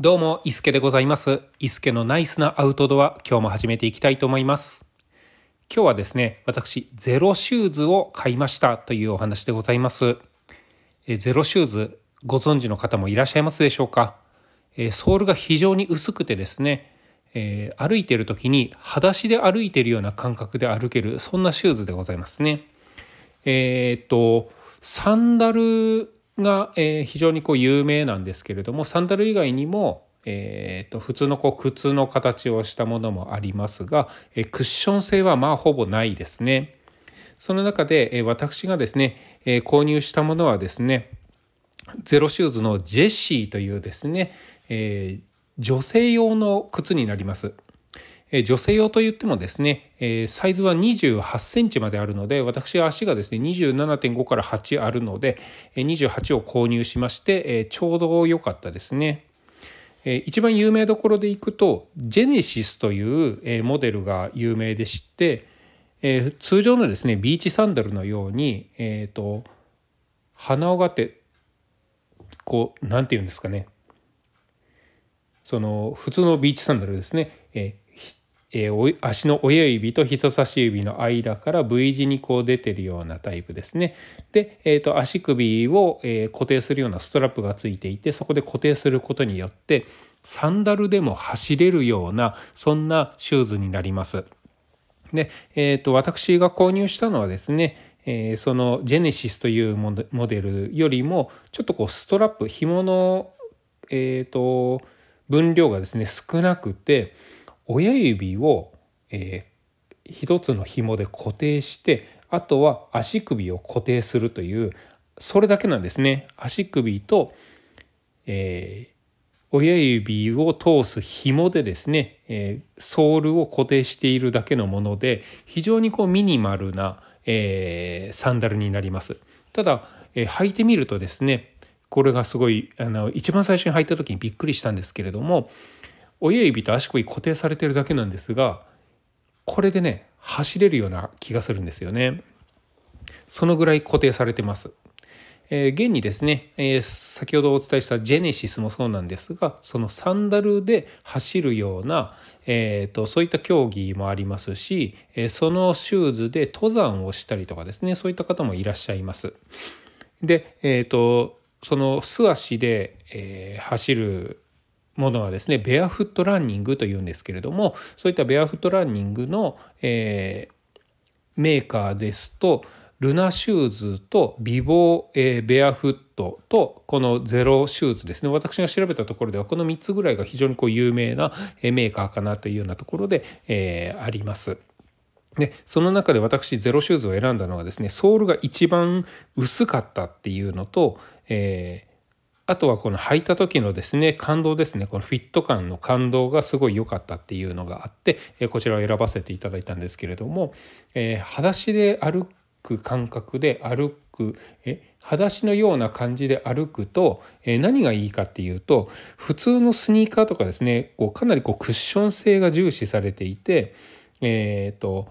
どうも、伊助でございます。伊助のナイスなアウトドア、今日も始めていきたいと思います。今日はですね、私、ゼロシューズを買いましたというお話でございます。えゼロシューズ、ご存知の方もいらっしゃいますでしょうか？えソールが非常に薄くてですね、えー歩いてる時に裸足で歩いてるような感覚で歩ける、そんなシューズでございますね。えーっと、サンダルが、えー非常にこう有名なんですけれども、サンダル以外にも、えーと普通のこう靴の形をしたものもありますが、えークッション性はまあほぼないですね。その中で、えー私がですね、えー購入したものはですね、ゼロシューズのジェシーというですね、えー女性用の靴になります。え女性用といってもですね、えサイズは28センチまであるので、私は足がですね、27.5から8あるので、え28を購入しまして、えちょうど良かったですね。えー一番有名どころでいくと、ジェネシスという、えモデルが有名でして、え通常のですね、ビーチサンダルのように、えっ、と、鼻緒がって、こう、なんて言うんですかね、その普通のビーチサンダルですね、ええー足の親指と人差し指の間から V 字にこう出てるようなタイプですね。で、えー、と足首を、え固定するようなストラップがついていてそこで固定することによってサンダルでも走れるようなそんなシューズになります。で、えー、と私が購入したのはですね、えーそのジェネシスというモデルよりもちょっとこうストラップ紐の、えー、と分量がですね少なくて親指を、えー一つの紐で固定してあとは足首を固定するというそれだけなんですね。足首と、えー親指を通す紐でですね、えーソールを固定しているだけのもので非常にこうミニマルな、えーサンダルになります。ただ、え履いてみるとですねこれがすごいあの一番最初に履いた時にびっくりしたんですけれども親指と足首固定されてるだけなんですがこれでね走れるような気がするんですよね。そのぐらい固定されてます。えー現にですね、えー先ほどお伝えしたジェネシスもそうなんですがそのサンダルで走るような、えーとそういった競技もありますし、えーそのシューズで登山をしたりとかですねそういった方もいらっしゃいます。で、えー、とその素足で、えー走るものはですね barefoot running というんですけれどもそういった barefoot running の、えーメーカーですと Luna Shoes とビボー、えーベアフットとこの Xero Shoes ですね私が調べたところではこの3つぐらいが非常にこう有名なメーカーかなというようなところで、えーあります。でその中で私 Xero Shoes を選んだのがですねソールが一番薄かったっていうのと、えーあとはこの履いた時のですね感動ですね。このフィット感の感動がすごい良かったっていうのがあってえこちらを選ばせていただいたんですけれども、えー裸足で歩く感覚で歩くえ裸足のような感じで歩くと、えー何がいいかっていうと普通のスニーカーとかですねこうかなりこうクッション性が重視されていてえっ、と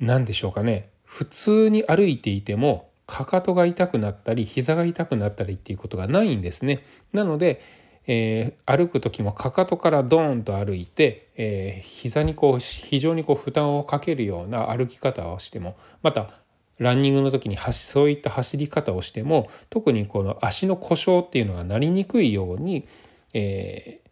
何でしょうかね。普通に歩いていてもかかとが痛くなったり膝が痛くなったりっていうことがないんですね。なので、えー歩く時もかかとからドーンと歩いて、えー膝にこう非常にこう負担をかけるような歩き方をしてもまたランニングの時にそういった走り方をしても特にこの足の故障っていうのがなりにくいように、えー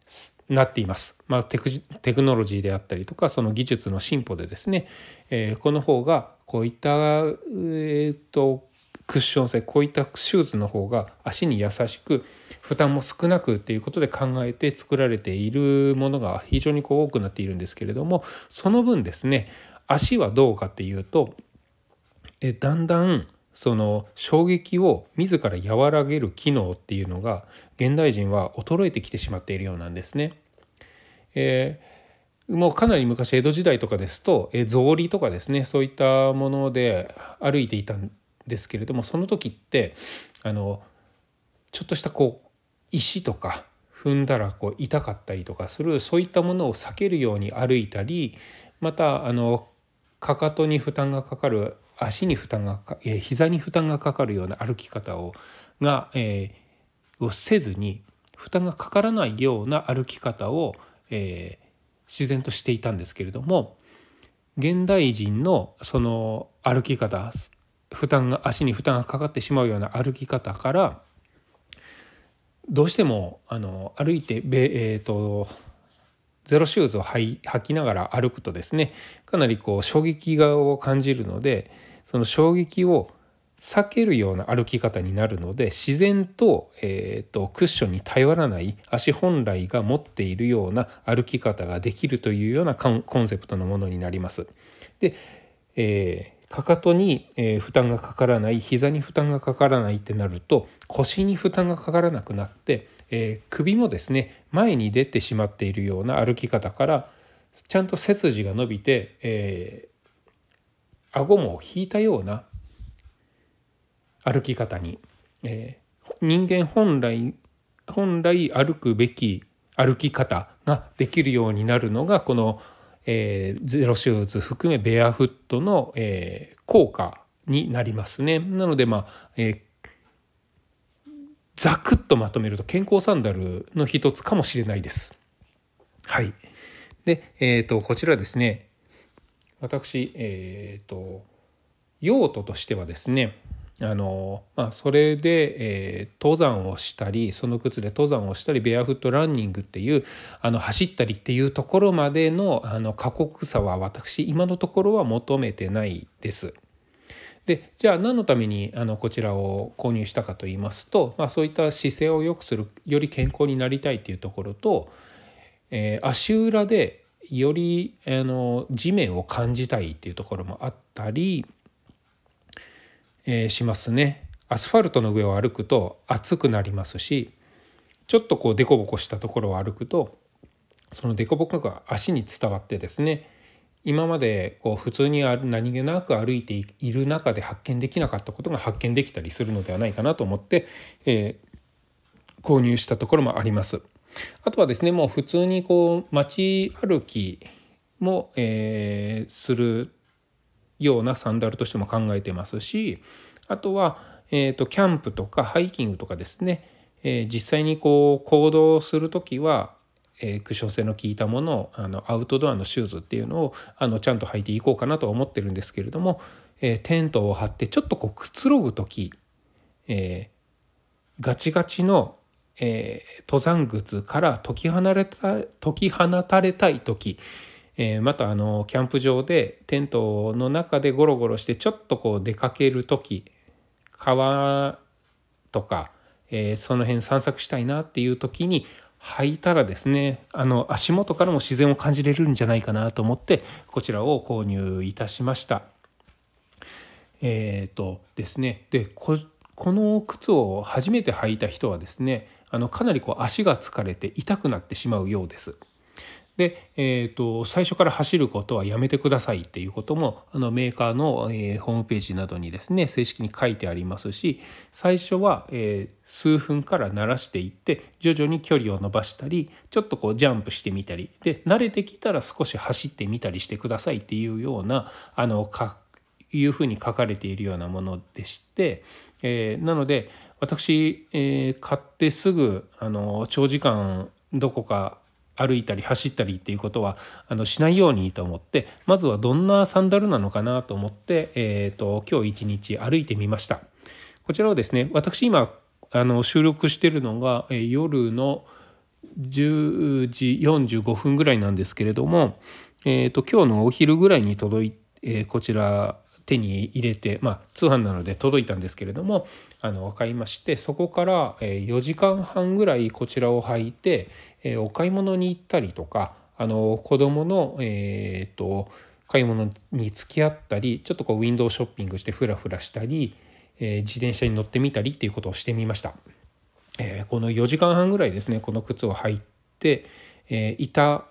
なっています。まあ、テクノロジーであったりとかその技術の進歩でですね、えーこの方がこういった、えーとクッション性こういったシューズの方が足に優しく負担も少なくっていうことで考えて作られているものが非常にこう多くなっているんですけれどもその分ですね足はどうかっていうとえだんだんその衝撃を自ら和らげる機能っていうのが現代人は衰えてきてしまっているようなんですね。えーもうかなり昔江戸時代とかですと草履とかですねそういったもので歩いていたですけれどもその時ってあのちょっとしたこう石とか踏んだらこう痛かったりとかするそういったものを避けるように歩いたりまたあのかかとに負担がかかる足に負担がか、え膝に負担がかかるような歩き方をが、えーをせずに負担がかからないような歩き方を、えー、自然としていたんですけれども現代人のその歩き方負担が足に負担がかかってしまうような歩き方からどうしてもあの歩いてえーと、ゼロシューズを履きながら歩くとですねかなりこう衝撃を感じるのでその衝撃を避けるような歩き方になるので自然と,、えーと、クッションに頼らない足本来が持っているような歩き方ができるというようなコンセプトのものになります。で、えーかかとに、え負担がかからない膝に負担がかからないってなると腰に負担がかからなくなって、え、首もですね前に出てしまっているような歩き方からちゃんと背筋が伸びて、えー、顎も引いたような歩き方に、えー、人間本来本来歩くべき歩き方ができるようになるのがこの、えー、ゼロシューズ含めベアフットの、えー、効果になりますね。なのでまあ、えー、ざくっとまとめると健康サンダルの一つかもしれないです。はい。で、えっ、ー、とこちらですね私えっ、ー、と用途としてはですねあのまあ、それで、えー、登山をしたりその靴で登山をしたりベアフットランニングっていうあの走ったりっていうところまでのあの過酷さは私今のところは求めてないです。でじゃあ何のためにあのこちらを購入したかと言いますと、まあ、そういった姿勢を良くするより健康になりたいっていうところと、えー、足裏でよりあの地面を感じたいっていうところもあったりえー、しますね。アスファルトの上を歩くと暑くなりますしちょっとこう凸凹したところを歩くとその凸凹が足に伝わってですね今までこう普通に何気なく歩いている中で発見できなかったことが発見できたりするのではないかなと思って、えー、購入したところもあります。あとはですねもう普通にこう街歩きも、えー、するようなサンダルとしても考えてますしあとは、えーと、キャンプとかハイキングとかですね、えー、実際にこう行動する時は、えー、クッション性の効いたものをあのアウトドアのシューズっていうのをあのちゃんと履いていこうかなと思ってるんですけれども、えー、テントを張ってちょっとこうくつろぐ時、えガチガチのえー、登山靴から解き放れた解き放たれたい時えー、またあのキャンプ場でテントの中でゴロゴロしてちょっとこう出かける時川とか、えー、その辺散策したいなっていう時に履いたらですねあの足元からも自然を感じれるんじゃないかなと思ってこちらを購入いたしました。えーとですねでこの靴を初めて履いた人はですねあのかなりこう足が疲れて痛くなってしまうようです。で、えーと、最初から走ることはやめてくださいっていうこともあのメーカーの、えー、ホームページなどにですね正式に書いてありますし最初は、えー、数分から慣らしていって徐々に距離を伸ばしたりちょっとこうジャンプしてみたりで慣れてきたら少し走ってみたりしてくださいっていうようなあのかいうふうに書かれているようなものでして、えー、なので私、え、買ってすぐあの長時間どこか歩いたり走ったりっていうことはあのしないようにと思ってまずはどんなサンダルなのかなと思って、えーと、今日一日歩いてみました。こちらをですね私今あの収録してるのが、え夜の10時45分ぐらいなんですけれども、えーと、今日のお昼ぐらいに届いて、えー、こちら手に入れて、まあ、通販なので届いたんですけれどもあの買いましてそこから4時間半ぐらいこちらを履いてお買い物に行ったりとかあの子供のえっ、と買い物に付き合ったりちょっとこうウィンドウショッピングしてフラフラしたり、えー、自転車に乗ってみたりっていうことをしてみました。えー、この4時間半ぐらいですねこの靴を履いて、えー、いた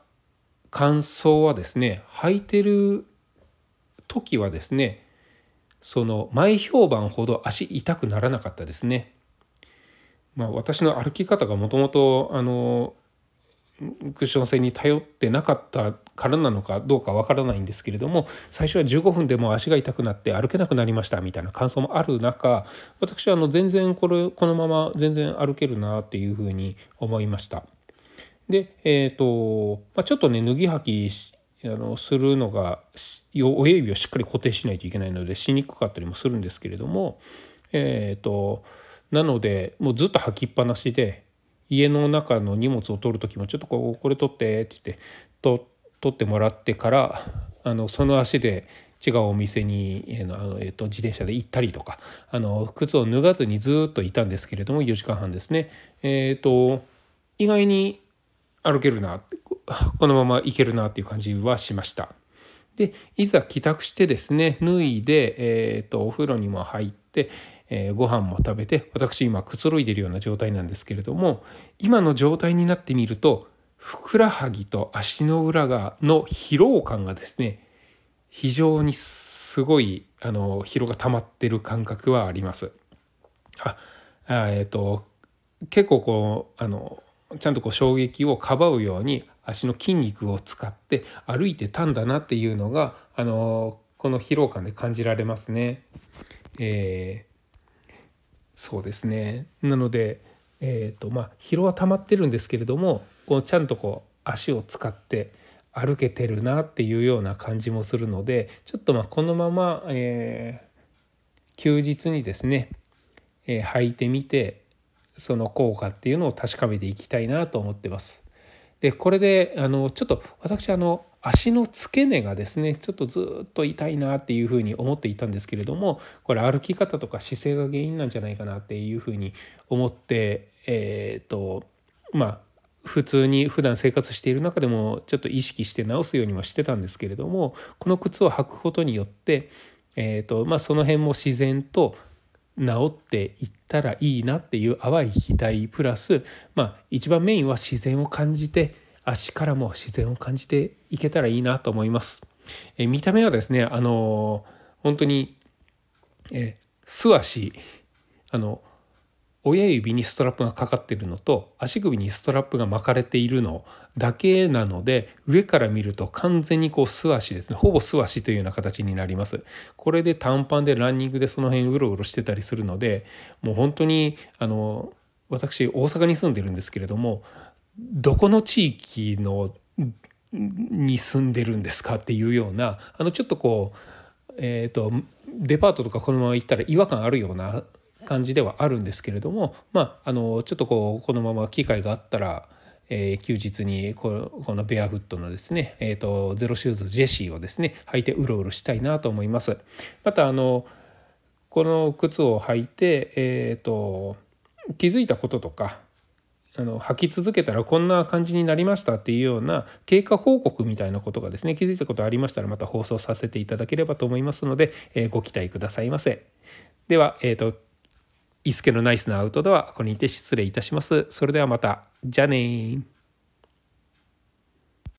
感想はですね履いてる時はですねその前評判ほど足痛くならなかったですね。まあ、私の歩き方がもともとあのクッション性に頼ってなかったからなのかどうかわからないんですけれども最初は15分でも足が痛くなって歩けなくなりましたみたいな感想もある中私はあの全然これこのまま全然歩けるなっていうふうに思いました。で、えーとまあ、ちょっとね脱ぎ履きあのするのが親指をしっかり固定しないといけないのでしにくかったりもするんですけれどもえっ、ー、となのでもうずっと履きっぱなしで家の中の荷物を取る時もちょっとこうこれ取ってって言ってと取ってもらってからあのその足で違うお店に、あのえーと、自転車で行ったりとかあの靴を脱がずにずっといたんですけれども4時間半ですね。えーと意外に歩けるなこのまま行けるなっていう感じはしました。でいざ帰宅してですね脱いで、えーと、お風呂にも入って、えー、ご飯も食べて私今くつろいでるような状態なんですけれども今の状態になってみるとふくらはぎと足の裏がの疲労感がですね非常にすごいあの疲労が溜まってる感覚はあります。あえっ、ー、と結構こうあのちゃんとこう衝撃をかばうように足の筋肉を使って歩いてたんだなっていうのがあのこの疲労感で感じられますね。えー、そうですねなので、えーとまあ、疲労は溜まってるんですけれどもこうちゃんとこう足を使って歩けてるなっていうような感じもするのでちょっとまあこのまま、えー、休日にですね、えー、履いてみてその効果っていうのを確かめていきたいなと思ってます。でこれであのちょっと私あの足の付け根がですねちょっとずっと痛いなっていうふうに思っていたんですけれどもこれ歩き方とか姿勢が原因なんじゃないかなっていうふうに思ってえっ、とまあ普通に普段生活している中でもちょっと意識して直すようにもしてたんですけれどもこの靴を履くことによって、えーとまあ、その辺も自然と治っていったらいいなっていう淡い期待プラス、まあ、一番メインは自然を感じて足からも自然を感じていけたらいいなと思います。え見た目はですねあの本当にえ素足あの親指にストラップがかかってるのと足首にストラップが巻かれているのだけなので上から見ると完全にこう素足ですね。ほぼ素足というような形になります。これで短パンでランニングでその辺うろうろしてたりするのでもう本当にあの私大阪に住んでるんですけれどもどこの地域のに住んでるんですかっていうようなあのちょっとこうえっ、ー、とデパートとかこのまま行ったら違和感あるような感じではあるんですけれどもまああのちょっとこうこのまま機会があったら、えー、休日にこのベアフットのですね、えーと、ゼロシューズジェシーをですね履いてうろうろしたいなと思います。またあのこの靴を履いて、えーと、気づいたこととかあの履き続けたらこんな感じになりましたっていうような経過報告みたいなことがですね気づいたことありましたらまた放送させていただければと思いますので、えー、ご期待くださいませ。では、えーと伊助のナイスなアウトドアこれにて失礼いたします。それではまた。じゃあね